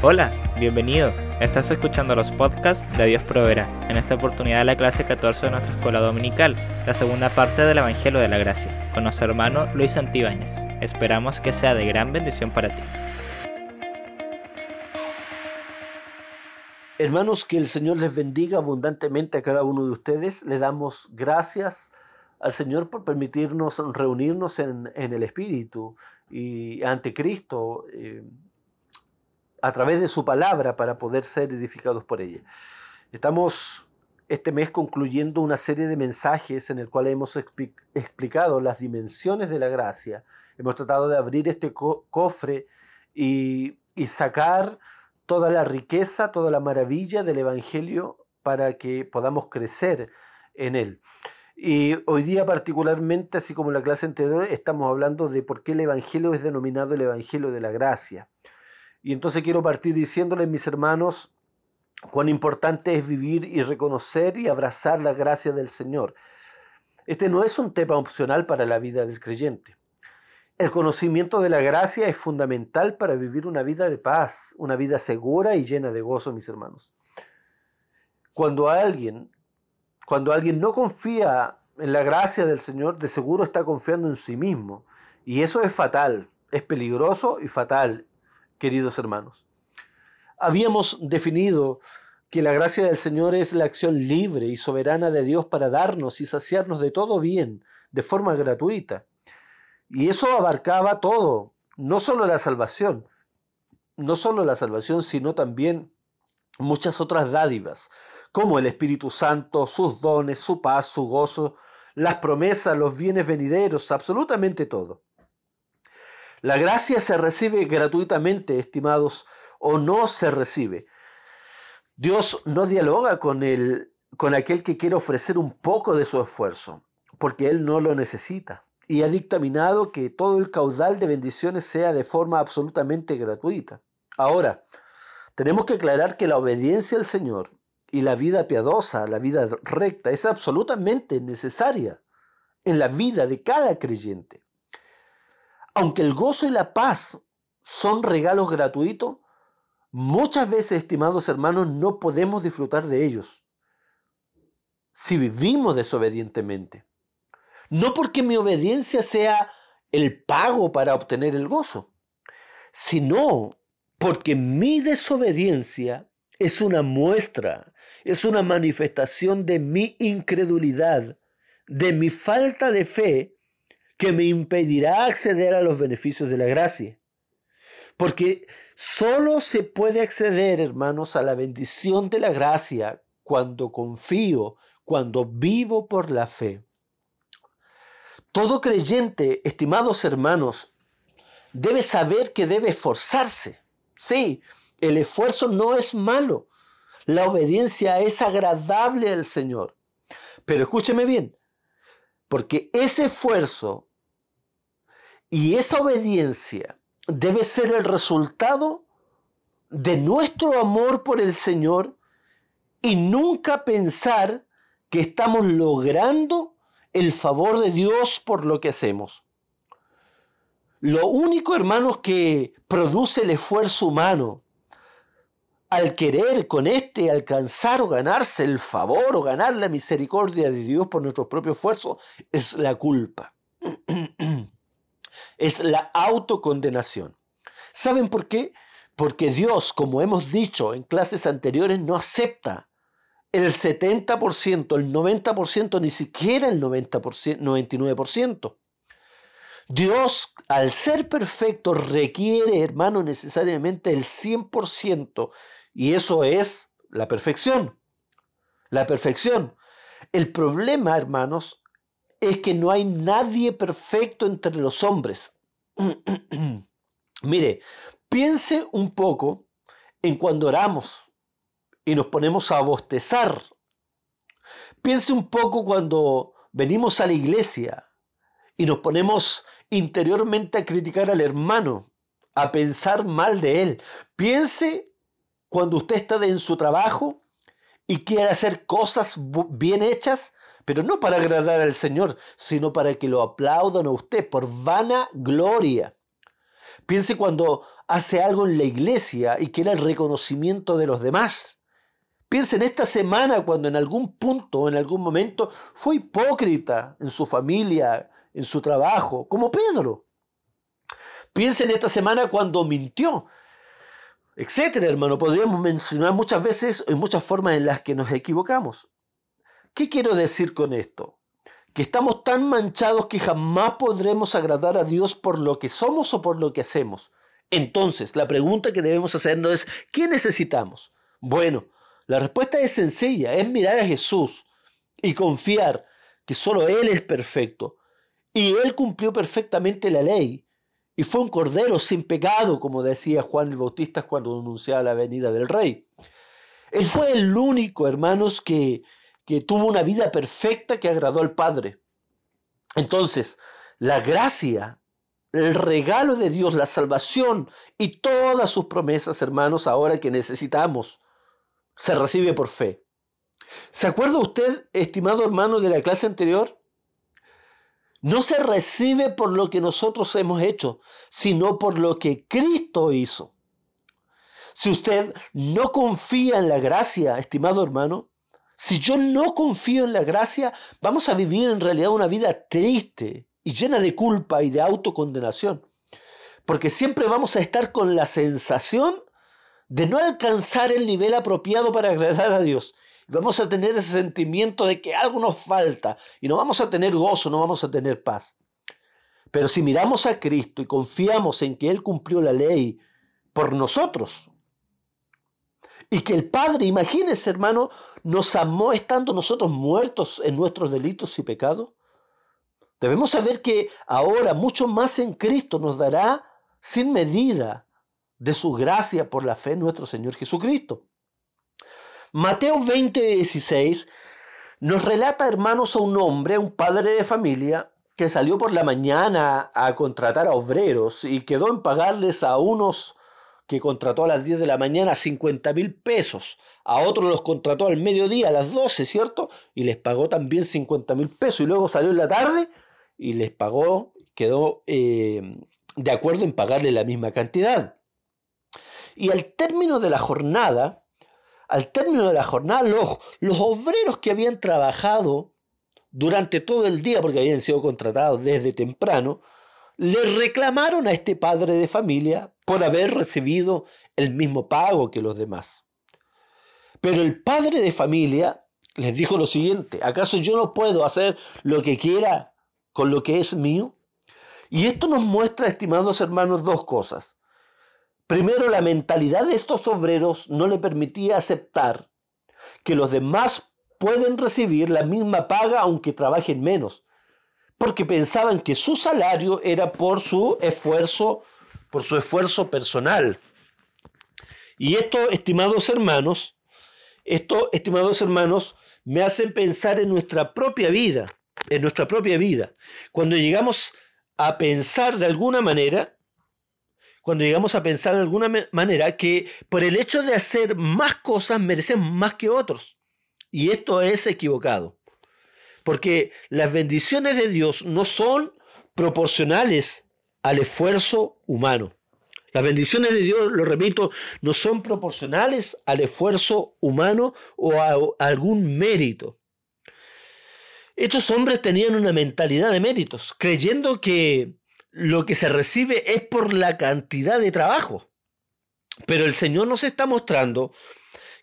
Hola, bienvenido. Estás escuchando los podcasts de Dios Proverá. En esta oportunidad la clase 14 de nuestra escuela dominical, la segunda parte del Evangelio de la Gracia, con nuestro hermano Luis Antibáñez. Esperamos que sea de gran bendición para ti. Hermanos, que el Señor les bendiga abundantemente a cada uno de ustedes. Le damos gracias al Señor por permitirnos reunirnos en, el Espíritu y ante Cristo. Eh, a través de su palabra para poder ser edificados por ella. Estamos este mes concluyendo una serie de mensajes en el cual hemos explicado las dimensiones de la gracia. Hemos tratado de abrir este cofre y, y sacar toda la riqueza, toda la maravilla del Evangelio para que podamos crecer en él. Y hoy día particularmente, así como en la clase anterior, estamos hablando de por qué el Evangelio es denominado el Evangelio de la gracia. Y entonces quiero partir diciéndoles, mis hermanos, cuán importante es vivir y reconocer y abrazar la gracia del Señor. Este no es un tema opcional para la vida del creyente. El conocimiento de la gracia es fundamental para vivir una vida de paz, una vida segura y llena de gozo, mis hermanos. Cuando alguien, cuando alguien no confía en la gracia del Señor, de seguro está confiando en sí mismo. Y eso es fatal, es peligroso y fatal queridos hermanos. Habíamos definido que la gracia del Señor es la acción libre y soberana de Dios para darnos y saciarnos de todo bien, de forma gratuita. Y eso abarcaba todo, no solo la salvación, no solo la salvación, sino también muchas otras dádivas, como el Espíritu Santo, sus dones, su paz, su gozo, las promesas, los bienes venideros, absolutamente todo. La gracia se recibe gratuitamente, estimados, o no se recibe. Dios no dialoga con, el, con aquel que quiere ofrecer un poco de su esfuerzo, porque Él no lo necesita. Y ha dictaminado que todo el caudal de bendiciones sea de forma absolutamente gratuita. Ahora, tenemos que aclarar que la obediencia al Señor y la vida piadosa, la vida recta, es absolutamente necesaria en la vida de cada creyente. Aunque el gozo y la paz son regalos gratuitos, muchas veces, estimados hermanos, no podemos disfrutar de ellos si vivimos desobedientemente. No porque mi obediencia sea el pago para obtener el gozo, sino porque mi desobediencia es una muestra, es una manifestación de mi incredulidad, de mi falta de fe que me impedirá acceder a los beneficios de la gracia. Porque solo se puede acceder, hermanos, a la bendición de la gracia cuando confío, cuando vivo por la fe. Todo creyente, estimados hermanos, debe saber que debe esforzarse. Sí, el esfuerzo no es malo. La obediencia es agradable al Señor. Pero escúcheme bien, porque ese esfuerzo y esa obediencia debe ser el resultado de nuestro amor por el Señor y nunca pensar que estamos logrando el favor de Dios por lo que hacemos. Lo único, hermanos, que produce el esfuerzo humano al querer con este alcanzar o ganarse el favor o ganar la misericordia de Dios por nuestro propio esfuerzo es la culpa. es la autocondenación. ¿Saben por qué? Porque Dios, como hemos dicho en clases anteriores, no acepta el 70%, el 90%, ni siquiera el 90%, 99%. Dios, al ser perfecto, requiere, hermano, necesariamente el 100%. Y eso es la perfección. La perfección. El problema, hermanos, es que no hay nadie perfecto entre los hombres. Mire, piense un poco en cuando oramos y nos ponemos a bostezar. Piense un poco cuando venimos a la iglesia y nos ponemos interiormente a criticar al hermano, a pensar mal de él. Piense cuando usted está en su trabajo y quiere hacer cosas bien hechas pero no para agradar al Señor, sino para que lo aplaudan a usted por vana gloria. Piense cuando hace algo en la iglesia y quiere el reconocimiento de los demás. Piense en esta semana cuando en algún punto, en algún momento, fue hipócrita en su familia, en su trabajo, como Pedro. Piense en esta semana cuando mintió, etcétera, hermano. Podríamos mencionar muchas veces y muchas formas en las que nos equivocamos. ¿Qué quiero decir con esto? Que estamos tan manchados que jamás podremos agradar a Dios por lo que somos o por lo que hacemos. Entonces, la pregunta que debemos hacernos es, ¿qué necesitamos? Bueno, la respuesta es sencilla, es mirar a Jesús y confiar que solo Él es perfecto. Y Él cumplió perfectamente la ley. Y fue un cordero sin pecado, como decía Juan el Bautista cuando anunciaba la venida del rey. Él fue el único, hermanos, que, que tuvo una vida perfecta que agradó al Padre. Entonces, la gracia, el regalo de Dios, la salvación y todas sus promesas, hermanos, ahora que necesitamos, se recibe por fe. ¿Se acuerda usted, estimado hermano de la clase anterior? No se recibe por lo que nosotros hemos hecho, sino por lo que Cristo hizo. Si usted no confía en la gracia, estimado hermano, si yo no confío en la gracia, vamos a vivir en realidad una vida triste y llena de culpa y de autocondenación. Porque siempre vamos a estar con la sensación de no alcanzar el nivel apropiado para agradar a Dios. Vamos a tener ese sentimiento de que algo nos falta y no vamos a tener gozo, no vamos a tener paz. Pero si miramos a Cristo y confiamos en que Él cumplió la ley por nosotros, y que el Padre, imagínese hermano, nos amó estando nosotros muertos en nuestros delitos y pecados. Debemos saber que ahora mucho más en Cristo nos dará sin medida de su gracia por la fe en nuestro Señor Jesucristo. Mateo 20, 16 nos relata, hermanos, a un hombre, un padre de familia, que salió por la mañana a contratar a obreros y quedó en pagarles a unos que contrató a las 10 de la mañana 50 mil pesos. A otros los contrató al mediodía, a las 12, ¿cierto? Y les pagó también 50 mil pesos. Y luego salió en la tarde y les pagó, quedó eh, de acuerdo en pagarle la misma cantidad. Y al término de la jornada, al término de la jornada, los, los obreros que habían trabajado durante todo el día, porque habían sido contratados desde temprano, le reclamaron a este padre de familia por haber recibido el mismo pago que los demás. Pero el padre de familia les dijo lo siguiente, ¿acaso yo no puedo hacer lo que quiera con lo que es mío? Y esto nos muestra, estimados hermanos, dos cosas. Primero, la mentalidad de estos obreros no le permitía aceptar que los demás pueden recibir la misma paga aunque trabajen menos porque pensaban que su salario era por su esfuerzo, por su esfuerzo personal. Y esto, estimados hermanos, esto, estimados hermanos, me hacen pensar en nuestra propia vida, en nuestra propia vida. Cuando llegamos a pensar de alguna manera, cuando llegamos a pensar de alguna manera que por el hecho de hacer más cosas merecemos más que otros. Y esto es equivocado. Porque las bendiciones de Dios no son proporcionales al esfuerzo humano. Las bendiciones de Dios, lo repito, no son proporcionales al esfuerzo humano o a, algún mérito. Estos hombres tenían una mentalidad de méritos, creyendo que lo que se recibe es por la cantidad de trabajo. Pero el Señor nos está mostrando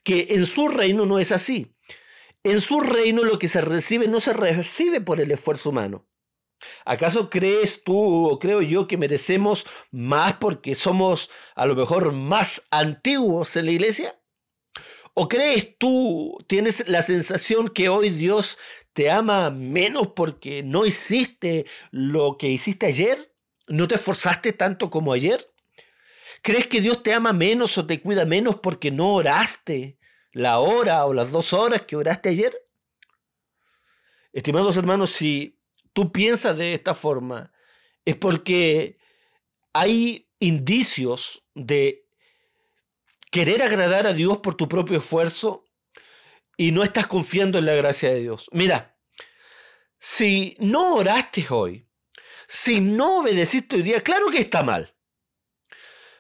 que en su reino no es así. En su reino lo que se recibe no se recibe por el esfuerzo humano. ¿Acaso crees tú o creo yo que merecemos más porque somos a lo mejor más antiguos en la iglesia? ¿O crees tú, tienes la sensación que hoy Dios te ama menos porque no hiciste lo que hiciste ayer? ¿No te esforzaste tanto como ayer? ¿Crees que Dios te ama menos o te cuida menos porque no oraste la hora o las dos horas que oraste ayer? Estimados hermanos, si tú piensas de esta forma, es porque hay indicios de querer agradar a Dios por tu propio esfuerzo y no estás confiando en la gracia de Dios. Mira, si no oraste hoy, si no obedeciste hoy día, claro que está mal.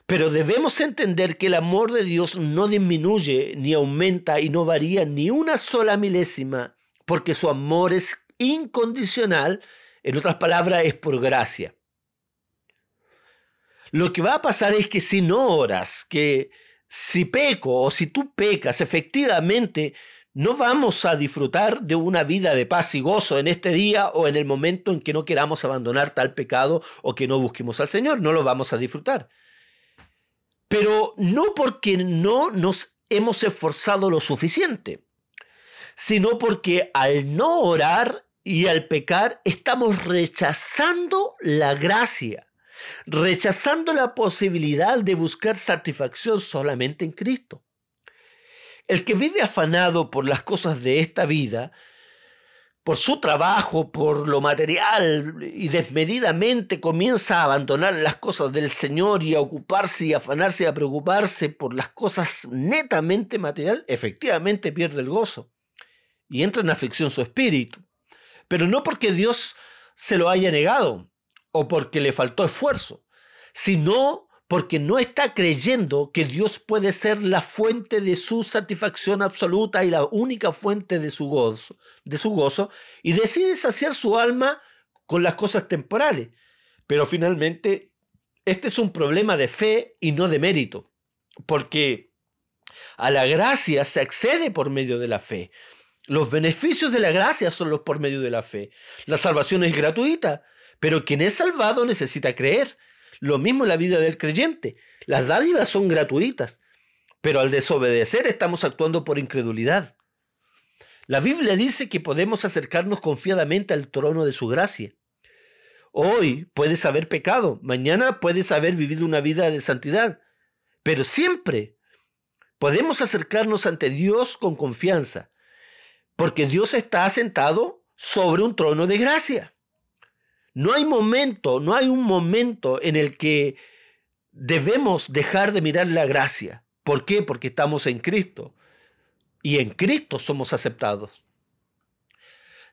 Pero debemos entender que el amor de Dios no disminuye, ni aumenta y no varía ni una sola milésima, porque su amor es incondicional, en otras palabras, es por gracia. Lo que va a pasar es que si no oras, que si peco o si tú pecas, efectivamente no vamos a disfrutar de una vida de paz y gozo en este día o en el momento en que no queramos abandonar tal pecado o que no busquemos al Señor, no lo vamos a disfrutar. Pero no porque no nos hemos esforzado lo suficiente, sino porque al no orar y al pecar estamos rechazando la gracia rechazando la posibilidad de buscar satisfacción solamente en Cristo. El que vive afanado por las cosas de esta vida, por su trabajo, por lo material y desmedidamente comienza a abandonar las cosas del Señor y a ocuparse y afanarse y a preocuparse por las cosas netamente material, efectivamente pierde el gozo y entra en aflicción su espíritu. Pero no porque Dios se lo haya negado, o porque le faltó esfuerzo, sino porque no está creyendo que Dios puede ser la fuente de su satisfacción absoluta y la única fuente de su gozo, de su gozo y decide saciar su alma con las cosas temporales. Pero finalmente este es un problema de fe y no de mérito, porque a la gracia se accede por medio de la fe. Los beneficios de la gracia son los por medio de la fe. La salvación es gratuita, pero quien es salvado necesita creer. Lo mismo en la vida del creyente. Las dádivas son gratuitas, pero al desobedecer estamos actuando por incredulidad. La Biblia dice que podemos acercarnos confiadamente al trono de su gracia. Hoy puedes haber pecado, mañana puedes haber vivido una vida de santidad, pero siempre podemos acercarnos ante Dios con confianza, porque Dios está asentado sobre un trono de gracia. No hay momento, no hay un momento en el que debemos dejar de mirar la gracia. ¿Por qué? Porque estamos en Cristo. Y en Cristo somos aceptados.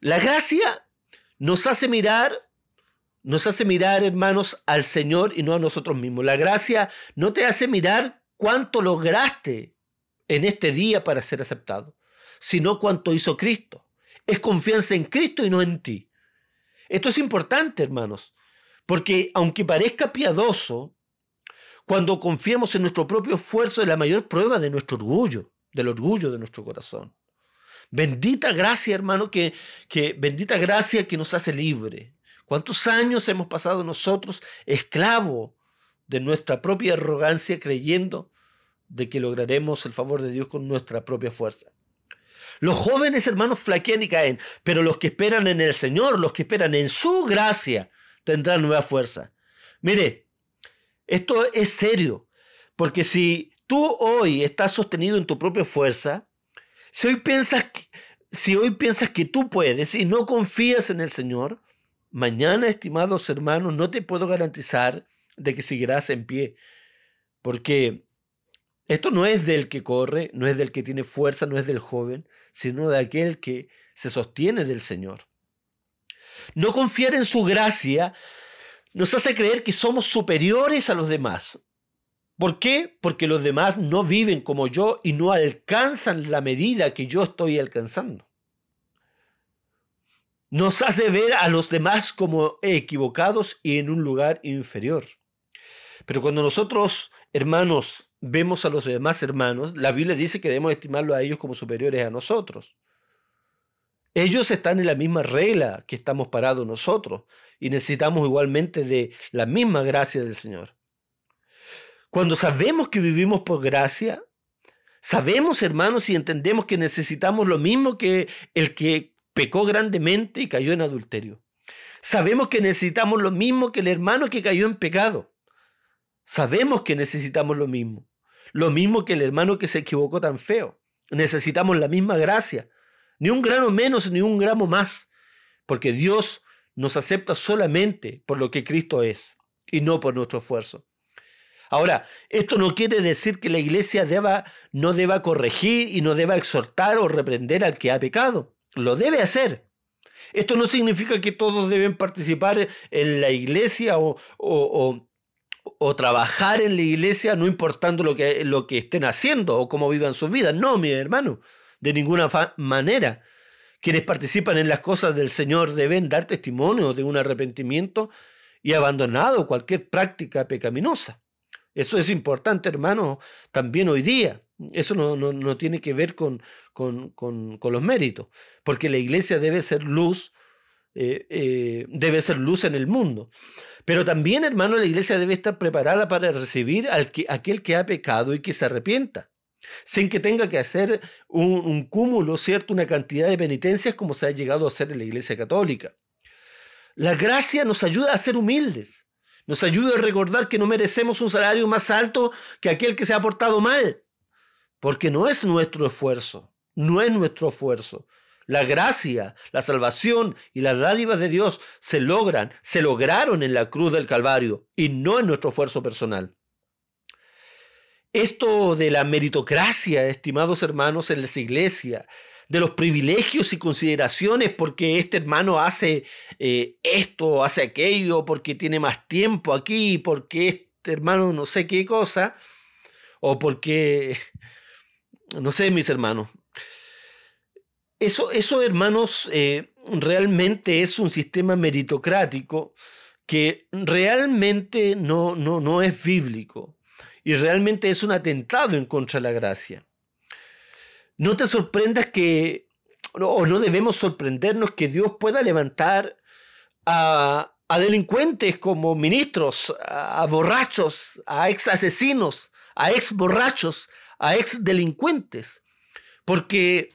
La gracia nos hace mirar, nos hace mirar, hermanos, al Señor y no a nosotros mismos. La gracia no te hace mirar cuánto lograste en este día para ser aceptado, sino cuánto hizo Cristo. Es confianza en Cristo y no en ti. Esto es importante, hermanos, porque aunque parezca piadoso, cuando confiamos en nuestro propio esfuerzo es la mayor prueba de nuestro orgullo, del orgullo de nuestro corazón. Bendita gracia, hermano, que, que bendita gracia que nos hace libre. ¿Cuántos años hemos pasado nosotros esclavos de nuestra propia arrogancia creyendo de que lograremos el favor de Dios con nuestra propia fuerza? Los jóvenes hermanos flaquean y caen, pero los que esperan en el Señor, los que esperan en su gracia, tendrán nueva fuerza. Mire, esto es serio, porque si tú hoy estás sostenido en tu propia fuerza, si hoy piensas que, si hoy piensas que tú puedes y no confías en el Señor, mañana, estimados hermanos, no te puedo garantizar de que seguirás en pie, porque esto no es del que corre, no es del que tiene fuerza, no es del joven, sino de aquel que se sostiene del Señor. No confiar en su gracia nos hace creer que somos superiores a los demás. ¿Por qué? Porque los demás no viven como yo y no alcanzan la medida que yo estoy alcanzando. Nos hace ver a los demás como equivocados y en un lugar inferior. Pero cuando nosotros, hermanos, vemos a los demás hermanos, la Biblia dice que debemos estimarlos a ellos como superiores a nosotros. Ellos están en la misma regla que estamos parados nosotros y necesitamos igualmente de la misma gracia del Señor. Cuando sabemos que vivimos por gracia, sabemos, hermanos, y entendemos que necesitamos lo mismo que el que pecó grandemente y cayó en adulterio. Sabemos que necesitamos lo mismo que el hermano que cayó en pecado. Sabemos que necesitamos lo mismo. Lo mismo que el hermano que se equivocó tan feo. Necesitamos la misma gracia. Ni un grano menos, ni un gramo más. Porque Dios nos acepta solamente por lo que Cristo es y no por nuestro esfuerzo. Ahora, esto no quiere decir que la iglesia deba, no deba corregir y no deba exhortar o reprender al que ha pecado. Lo debe hacer. Esto no significa que todos deben participar en la iglesia o, o o trabajar en la iglesia no importando lo que, lo que estén haciendo o cómo vivan sus vidas. No, mi hermano, de ninguna manera. Quienes participan en las cosas del Señor deben dar testimonio de un arrepentimiento y abandonado cualquier práctica pecaminosa. Eso es importante, hermano, también hoy día. Eso no, no, tiene que ver con, con, con, los méritos, porque la iglesia debe ser luz, eh, eh, debe ser luz en el mundo. Pero también, hermano, la iglesia debe estar preparada para recibir al que, aquel que ha pecado y que se arrepienta, sin que tenga que hacer un, un cúmulo, ¿cierto? Una cantidad de penitencias como se ha llegado a hacer en la iglesia católica. La gracia nos ayuda a ser humildes, nos ayuda a recordar que no merecemos un salario más alto que aquel que se ha portado mal, porque no es nuestro esfuerzo, no es nuestro esfuerzo, la gracia, la salvación y las dádivas de Dios se logran, se lograron en la cruz del Calvario y no en nuestro esfuerzo personal. Esto de la meritocracia, estimados hermanos, en las iglesias, de los privilegios y consideraciones porque este hermano hace eh, esto, hace aquello, porque tiene más tiempo aquí, porque este hermano no sé qué cosa, o porque, no sé, mis hermanos, eso, hermanos, eh, realmente es un sistema meritocrático que realmente no, no, no es bíblico y realmente es un atentado en contra de la gracia. No te sorprendas que, o no debemos sorprendernos que Dios pueda levantar a, a delincuentes como ministros, a, borrachos, a ex asesinos, a ex borrachos, a ex delincuentes, porque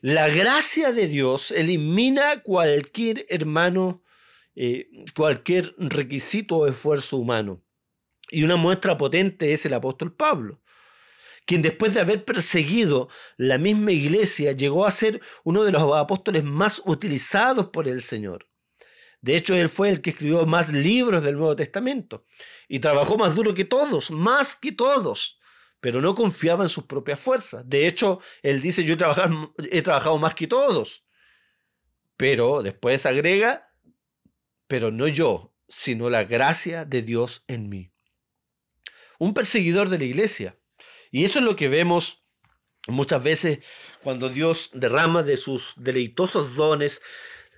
la gracia de Dios elimina cualquier hermano, eh, cualquier requisito o esfuerzo humano. Y una muestra potente es el apóstol Pablo, quien después de haber perseguido la misma iglesia llegó a ser uno de los apóstoles más utilizados por el Señor. De hecho, él fue el que escribió más libros del Nuevo Testamento y trabajó más duro que todos, más que todos pero no confiaba en sus propias fuerzas. De hecho, él dice, yo he trabajado, he trabajado más que todos. Pero después agrega, pero no yo, sino la gracia de Dios en mí. Un perseguidor de la iglesia. Y eso es lo que vemos muchas veces cuando Dios derrama de sus deleitosos dones,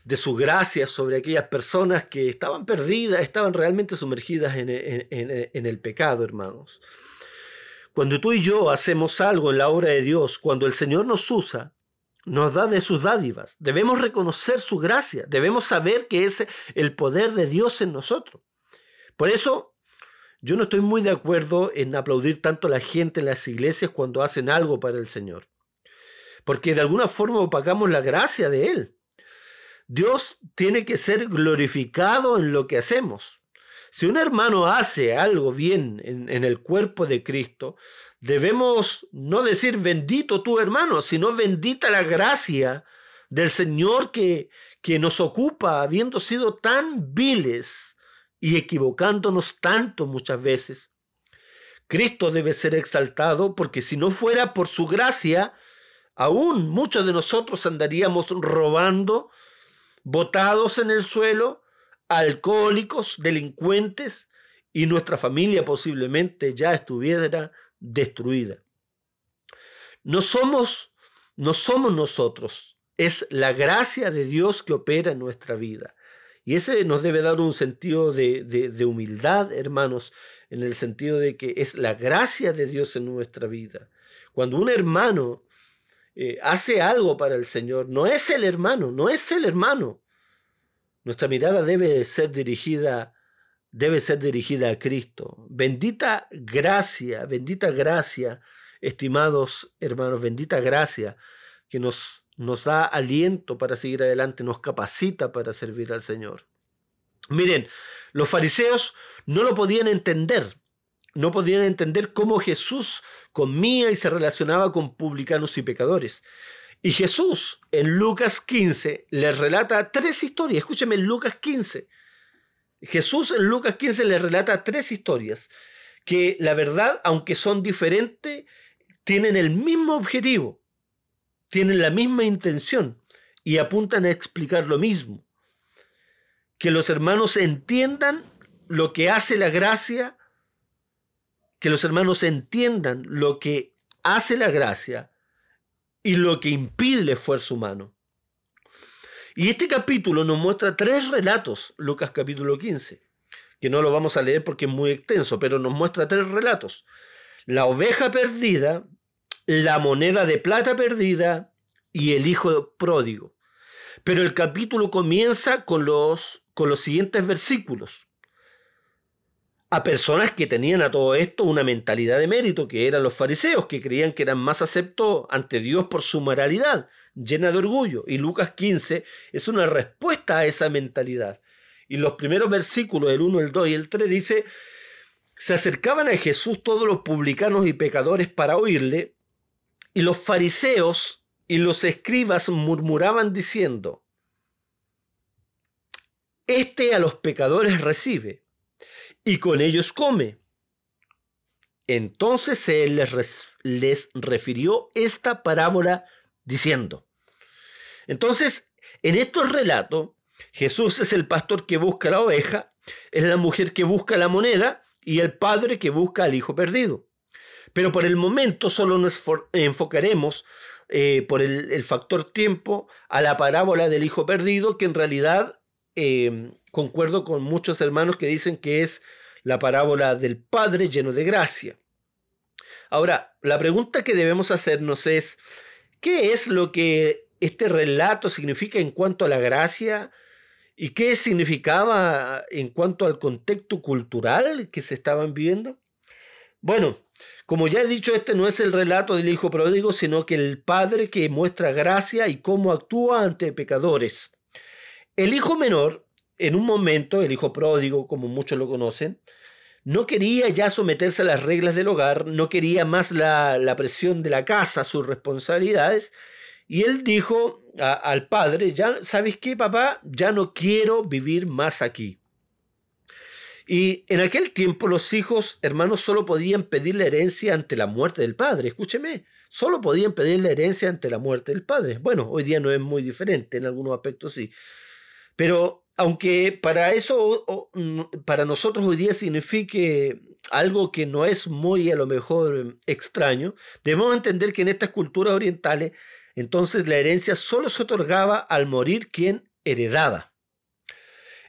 de su gracia sobre aquellas personas que estaban perdidas, estaban realmente sumergidas en, en el pecado, hermanos. Cuando tú y yo hacemos algo en la obra de Dios, cuando el Señor nos usa, nos da de sus dádivas, debemos reconocer su gracia, debemos saber que es el poder de Dios en nosotros. Por eso, yo no estoy muy de acuerdo en aplaudir tanto a la gente en las iglesias cuando hacen algo para el Señor, porque de alguna forma opacamos la gracia de Él. Dios tiene que ser glorificado en lo que hacemos. Si un hermano hace algo bien en, el cuerpo de Cristo, debemos no decir bendito tu hermano, sino bendita la gracia del Señor que, que nos ocupa, habiendo sido tan viles y equivocándonos tanto muchas veces. Cristo debe ser exaltado porque si no fuera por su gracia, aún muchos de nosotros andaríamos robando, botados en el suelo, alcohólicos, delincuentes y nuestra familia posiblemente ya estuviera destruida. No somos, no somos nosotros, es la gracia de Dios que opera en nuestra vida. Y ese nos debe dar un sentido de, humildad, hermanos, en el sentido de que es la gracia de Dios en nuestra vida. Cuando un hermano eh, hace algo para el Señor, no es el hermano, no es el hermano, nuestra mirada debe ser dirigida debe ser dirigida a Cristo. Bendita gracia, bendita gracia, estimados hermanos, bendita gracia que nos, nos da aliento para seguir adelante, nos capacita para servir al Señor. Miren, los fariseos no lo podían entender, no podían entender cómo Jesús comía y se relacionaba con publicanos y pecadores. Y Jesús en Lucas 15 les relata tres historias. Escúcheme, Lucas 15. Jesús en Lucas 15 les relata tres historias que la verdad, aunque son diferentes, tienen el mismo objetivo, tienen la misma intención y apuntan a explicar lo mismo. Que los hermanos entiendan lo que hace la gracia que los hermanos entiendan lo que hace la gracia y lo que impide el esfuerzo humano. Y este capítulo nos muestra tres relatos, Lucas capítulo 15, que no lo vamos a leer porque es muy extenso, pero nos muestra tres relatos. La oveja perdida, la moneda de plata perdida y el hijo pródigo. Pero el capítulo comienza con los, con los siguientes versículos. A personas que tenían a todo esto una mentalidad de mérito, que eran los fariseos, que creían que eran más aceptos ante Dios por su moralidad, llena de orgullo. Y Lucas 15 es una respuesta a esa mentalidad. Y los primeros versículos, el 1, el 2 y el 3, dice, se acercaban a Jesús todos los publicanos y pecadores para oírle, y los fariseos y los escribas murmuraban diciendo, Este a los pecadores recibe, y con ellos come. Entonces él les, les refirió esta parábola diciendo, entonces, en estos relatos, Jesús es el pastor que busca la oveja, es la mujer que busca la moneda y el padre que busca al hijo perdido. Pero por el momento solo nos enfocaremos eh, por el, factor tiempo a la parábola del hijo perdido, que en realidad em, concuerdo con muchos hermanos que dicen que es la parábola del Padre lleno de gracia. Ahora, la pregunta que debemos hacernos es, ¿qué es lo que este relato significa en cuanto a la gracia y qué significaba en cuanto al contexto cultural que se estaban viviendo? Bueno, como ya he dicho, este no es el relato del hijo pródigo, sino que el padre que muestra gracia y cómo actúa ante pecadores. El hijo menor, en un momento, el hijo pródigo, como muchos lo conocen, no quería ya someterse a las reglas del hogar, no quería más la, la presión de la casa, sus responsabilidades, y él dijo al padre, ya sabes qué, papá, ya no quiero vivir más aquí. Y en aquel tiempo los hijos hermanos solo podían pedir la herencia ante la muerte del padre. Escúcheme, solo podían pedir la herencia ante la muerte del padre. Bueno, hoy día no es muy diferente, en algunos aspectos sí. Pero aunque para eso, para nosotros hoy día signifique algo que no es muy a lo mejor extraño, debemos entender que en estas culturas orientales entonces la herencia solo se otorgaba al morir quien heredaba.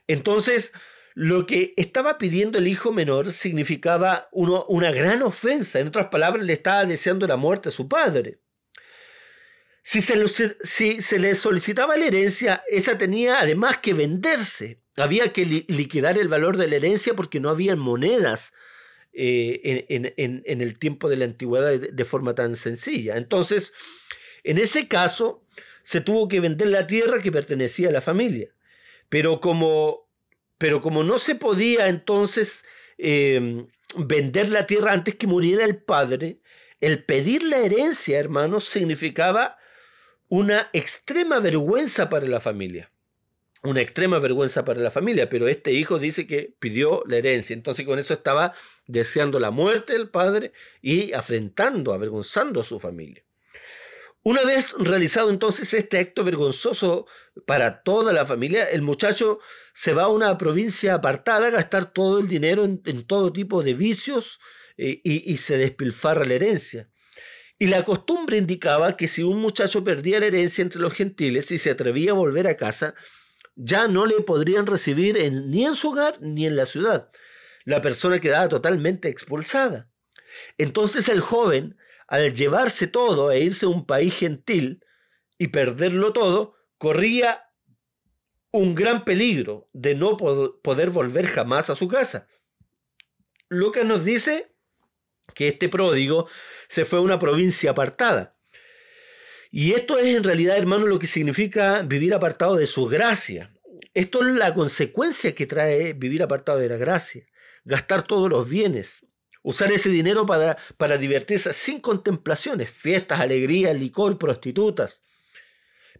Entonces, lo que estaba pidiendo el hijo menor significaba una gran ofensa. En otras palabras, le estaba deseando la muerte a su padre. Si se, si se le solicitaba la herencia, esa tenía además que venderse. Había que liquidar el valor de la herencia porque no había monedas eh, en, el tiempo de la antigüedad de forma tan sencilla. Entonces, en ese caso, se tuvo que vender la tierra que pertenecía a la familia. Pero como, pero como no se podía entonces em, vender la tierra antes que muriera el padre, el pedir la herencia, hermanos, significaba una extrema vergüenza para la familia. Una extrema vergüenza para la familia, pero este hijo dice que pidió la herencia. Entonces con eso estaba deseando la muerte del padre y afrentando, avergonzando a su familia. Una vez realizado entonces este acto vergonzoso para toda la familia, el muchacho se va a una provincia apartada a gastar todo el dinero en, todo tipo de vicios eh, y, y se despilfarra la herencia. Y la costumbre indicaba que si un muchacho perdía la herencia entre los gentiles y se atrevía a volver a casa, ya no le podrían recibir ni en su hogar ni en la ciudad. La persona quedaba totalmente expulsada. Entonces el joven al llevarse todo e irse a un país gentil y perderlo todo, corría un gran peligro de no poder volver jamás a su casa. Lucas nos dice que este pródigo se fue a una provincia apartada. Y esto es en realidad, hermano, lo que significa vivir apartado de su gracia. Esto es la consecuencia que trae vivir apartado de la gracia. Gastar todos los bienes, usar ese dinero para, para divertirse sin contemplaciones, fiestas, alegrías, licor, prostitutas.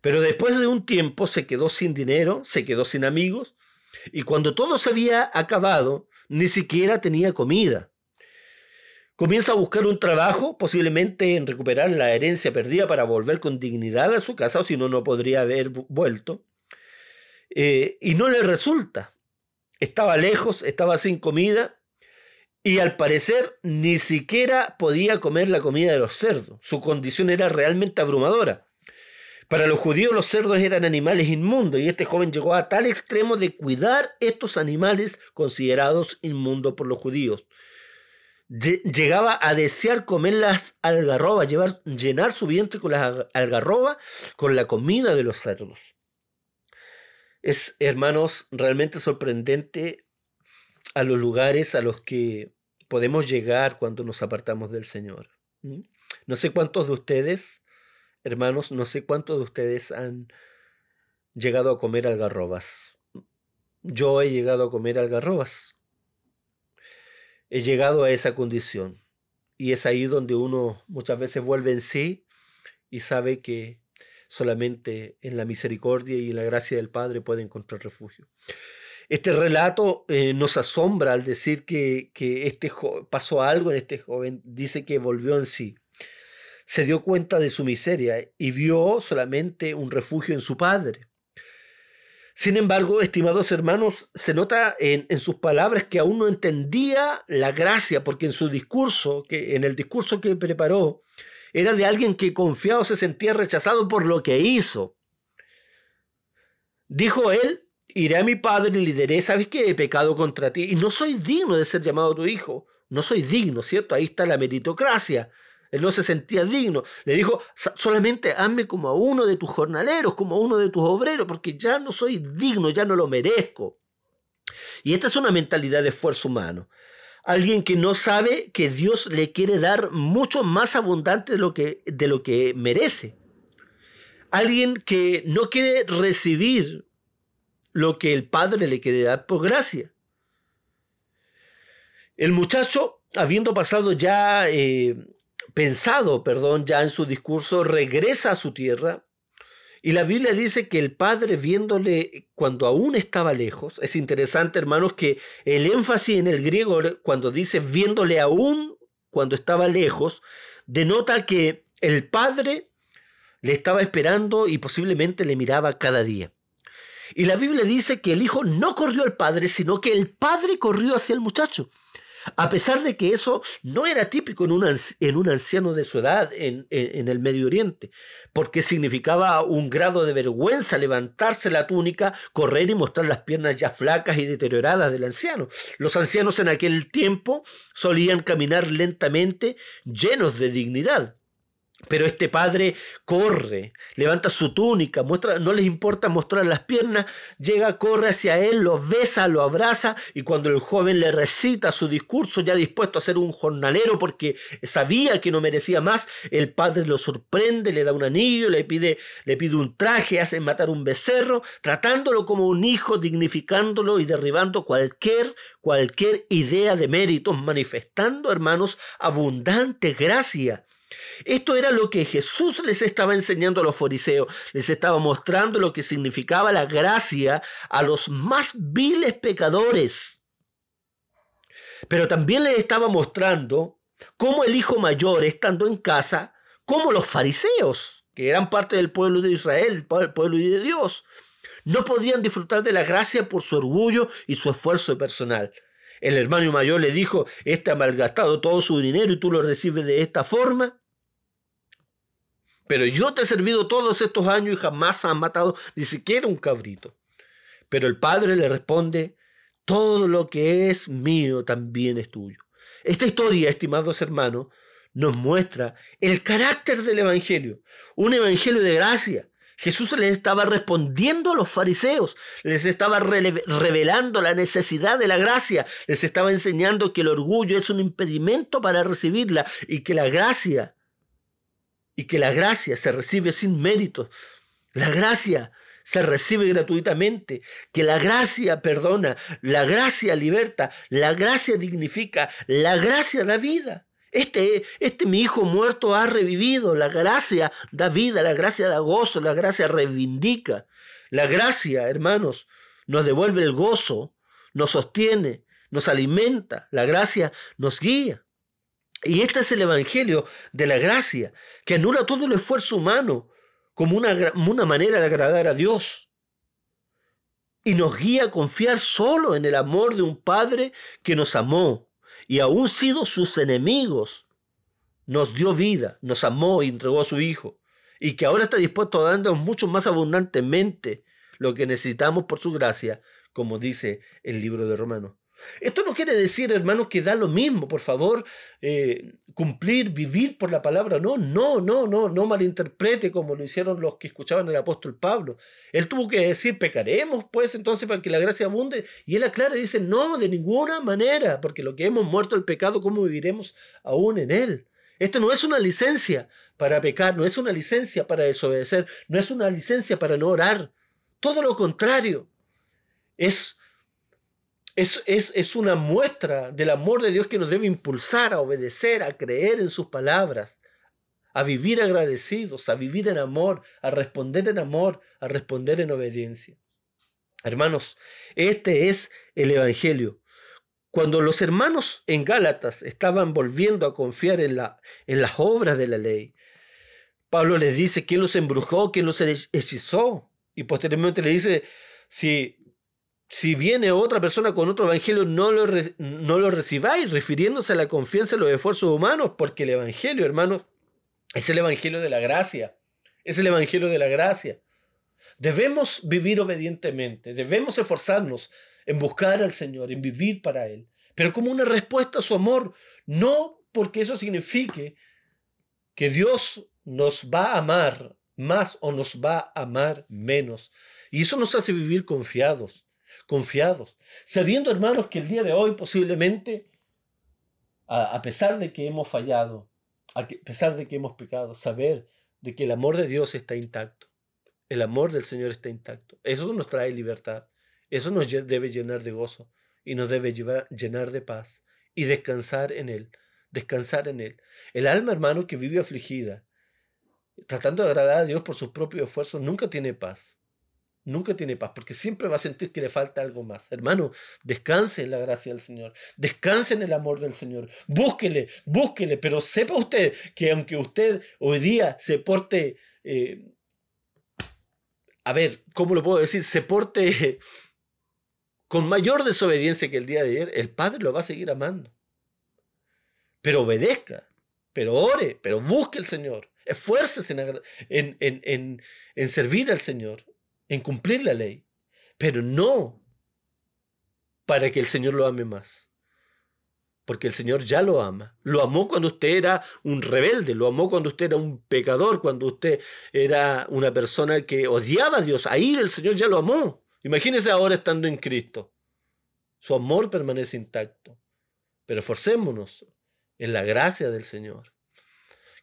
Pero después de un tiempo se quedó sin dinero, se quedó sin amigos, y cuando todo se había acabado, ni siquiera tenía comida. Comienza a buscar un trabajo, posiblemente en recuperar la herencia perdida para volver con dignidad a su casa, o si no, no podría haber vuelto. Eh, y no le resulta. Estaba lejos, estaba sin comida, Y al parecer ni siquiera podía comer la comida de los cerdos. Su condición era realmente abrumadora. Para los judíos los cerdos eran animales inmundos y este joven llegó a tal extremo de cuidar estos animales considerados inmundos por los judíos. Llegaba a desear comer las algarrobas, llenar su vientre con las algarrobas, con la comida de los cerdos. Es, hermanos, realmente sorprendente a los lugares a los que podemos llegar cuando nos apartamos del Señor. No sé cuántos de ustedes, hermanos, no sé cuántos de ustedes han llegado a comer algarrobas. Yo he llegado a comer algarrobas. He llegado a esa condición. Y es ahí donde uno muchas veces vuelve en sí y sabe que solamente en la misericordia y en la gracia del Padre puede encontrar refugio. Este relato eh, nos asombra al decir que, este pasó algo en este joven. Dice que volvió en sí. Se dio cuenta de su miseria y vio solamente un refugio en su Padre. Sin embargo, estimados hermanos, se nota en, sus palabras que aún no entendía la gracia, porque en su discurso, que en el discurso que preparó, era de alguien que confiado se sentía rechazado por lo que hizo. Dijo él, iré a mi padre y le diré, ¿sabes qué? He pecado contra ti y no soy digno de ser llamado tu hijo. No soy digno, ¿cierto? Ahí está la meritocracia. Él no se sentía digno. Le dijo, solamente hazme como a uno de tus jornaleros, como a uno de tus obreros, porque ya no soy digno, ya no lo merezco. Y esta es una mentalidad de esfuerzo humano. Alguien que no sabe que Dios le quiere dar mucho más abundante de lo que, de lo que merece. Alguien que no quiere recibir lo que el Padre le quiere dar por gracia. El muchacho, habiendo pasado ya, eh, pensado, perdón, ya en su discurso, regresa a su tierra y la Biblia dice que el Padre viéndole cuando aún estaba lejos, es interesante hermanos que el énfasis en el griego cuando dice viéndole aún cuando estaba lejos, denota que el Padre le estaba esperando y posiblemente le miraba cada día. Y la Biblia dice que el Hijo no corrió al Padre, sino que el Padre corrió hacia el muchacho. A pesar de que eso no era típico en un, en un anciano de su edad en, en, el Medio Oriente, porque significaba un grado de vergüenza levantarse la túnica, correr y mostrar las piernas ya flacas y deterioradas del anciano. Los ancianos en aquel tiempo solían caminar lentamente, llenos de dignidad. Pero este padre corre, levanta su túnica, muestra, no les importa mostrar las piernas, llega, corre hacia él, lo besa, lo abraza y cuando el joven le recita su discurso ya dispuesto a ser un jornalero porque sabía que no merecía más, el padre lo sorprende, le da un anillo, le pide, le pide un traje, hace matar un becerro, tratándolo como un hijo, dignificándolo y derribando cualquier, cualquier idea de méritos, manifestando, hermanos, abundante gracia esto era lo que Jesús les estaba enseñando a los fariseos, les estaba mostrando lo que significaba la gracia a los más viles pecadores. Pero también les estaba mostrando cómo el hijo mayor, estando en casa, como los fariseos, que eran parte del pueblo de Israel, el pueblo de Dios, no podían disfrutar de la gracia por su orgullo y su esfuerzo personal. El hermano mayor le dijo, este ha malgastado todo su dinero y tú lo recibes de esta forma. Pero yo te he servido todos estos años y jamás has matado ni siquiera un cabrito. Pero el padre le responde, todo lo que es mío también es tuyo. Esta historia, estimados hermanos, nos muestra el carácter del Evangelio, un Evangelio de gracia. Jesús les estaba respondiendo a los fariseos, les estaba revelando la necesidad de la gracia, les estaba enseñando que el orgullo es un impedimento para recibirla y que la gracia y que la gracia se recibe sin méritos. La gracia se recibe gratuitamente, que la gracia perdona, la gracia liberta, la gracia dignifica, la gracia da vida. Este, este mi hijo muerto ha revivido, la gracia da vida, la gracia da gozo, la gracia reivindica. La gracia, hermanos, nos devuelve el gozo, nos sostiene, nos alimenta, la gracia nos guía. Y este es el Evangelio de la gracia, que anula todo el esfuerzo humano como una, una manera de agradar a Dios. Y nos guía a confiar solo en el amor de un Padre que nos amó y aún sido sus enemigos, nos dio vida, nos amó y entregó a su Hijo, y que ahora está dispuesto a darnos mucho más abundantemente lo que necesitamos por su gracia, como dice el libro de Romanos. Esto no quiere decir, hermanos, que da lo mismo, por favor, eh, cumplir, vivir por la palabra. No, no, no, no, no malinterprete como lo hicieron los que escuchaban al apóstol Pablo. Él tuvo que decir, pecaremos, pues, entonces, para que la gracia abunde. Y él aclara y dice, no, de ninguna manera, porque lo que hemos muerto el pecado, ¿cómo viviremos aún en él? Esto no es una licencia para pecar, no es una licencia para desobedecer, no es una licencia para no orar. Todo lo contrario. Es es, es, una muestra del amor de Dios que nos debe impulsar a obedecer, a creer en sus palabras, a vivir agradecidos, a vivir en amor, a responder en amor, a responder en obediencia. Hermanos, este es el Evangelio. Cuando los hermanos en Gálatas estaban volviendo a confiar en, la, en las obras de la ley, Pablo les dice quién los embrujó, quién los hechizó. Y posteriormente le dice, si si viene otra persona con otro evangelio, no lo, no lo recibáis, refiriéndose a la confianza en los esfuerzos humanos, porque el evangelio, hermanos, es el evangelio de la gracia. Es el evangelio de la gracia. Debemos vivir obedientemente, debemos esforzarnos en buscar al Señor, en vivir para Él, pero como una respuesta a su amor, no porque eso signifique que Dios nos va a amar más o nos va a amar menos. Y eso nos hace vivir confiados confiados, sabiendo, hermanos, que el día de hoy posiblemente, a, pesar de que hemos fallado, a, pesar de que hemos pecado, saber de que el amor de Dios está intacto, el amor del Señor está intacto. Eso nos trae libertad, eso nos debe llenar de gozo y nos debe llenar de paz y descansar en Él, descansar en Él. El alma, hermano, que vive afligida, tratando de agradar a Dios por sus propios esfuerzos, nunca tiene paz nunca tiene paz, porque siempre va a sentir que le falta algo más. Hermano, descanse en la gracia del Señor, descanse en el amor del Señor, búsquele, búsquele, pero sepa usted que aunque usted hoy día se porte, eh, a ver, ¿cómo lo puedo decir? Se porte con mayor desobediencia que el día de ayer, el Padre lo va a seguir amando. Pero obedezca, pero ore, pero busque al Señor. Esfuércese en, en, en servir al Señor en cumplir la ley, pero no para que el Señor lo ame más. Porque el Señor ya lo ama. Lo amó cuando usted era un rebelde, lo amó cuando usted era un pecador, cuando usted era una persona que odiaba a Dios. Ahí el Señor ya lo amó. Imagínese ahora estando en Cristo. Su amor permanece intacto. Pero forcémonos en la gracia del Señor.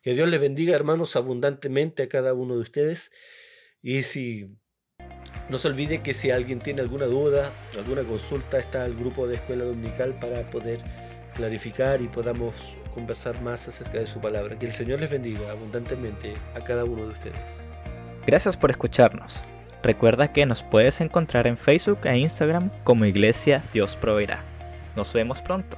Que Dios les bendiga, hermanos, abundantemente a cada uno de ustedes. Y si no se olvide que si alguien tiene alguna duda, alguna consulta, está el grupo de escuela dominical para poder clarificar y podamos conversar más acerca de su palabra. Que el Señor les bendiga abundantemente a cada uno de ustedes. Gracias por escucharnos. Recuerda que nos puedes encontrar en Facebook e Instagram como Iglesia Dios Proveerá. Nos vemos pronto.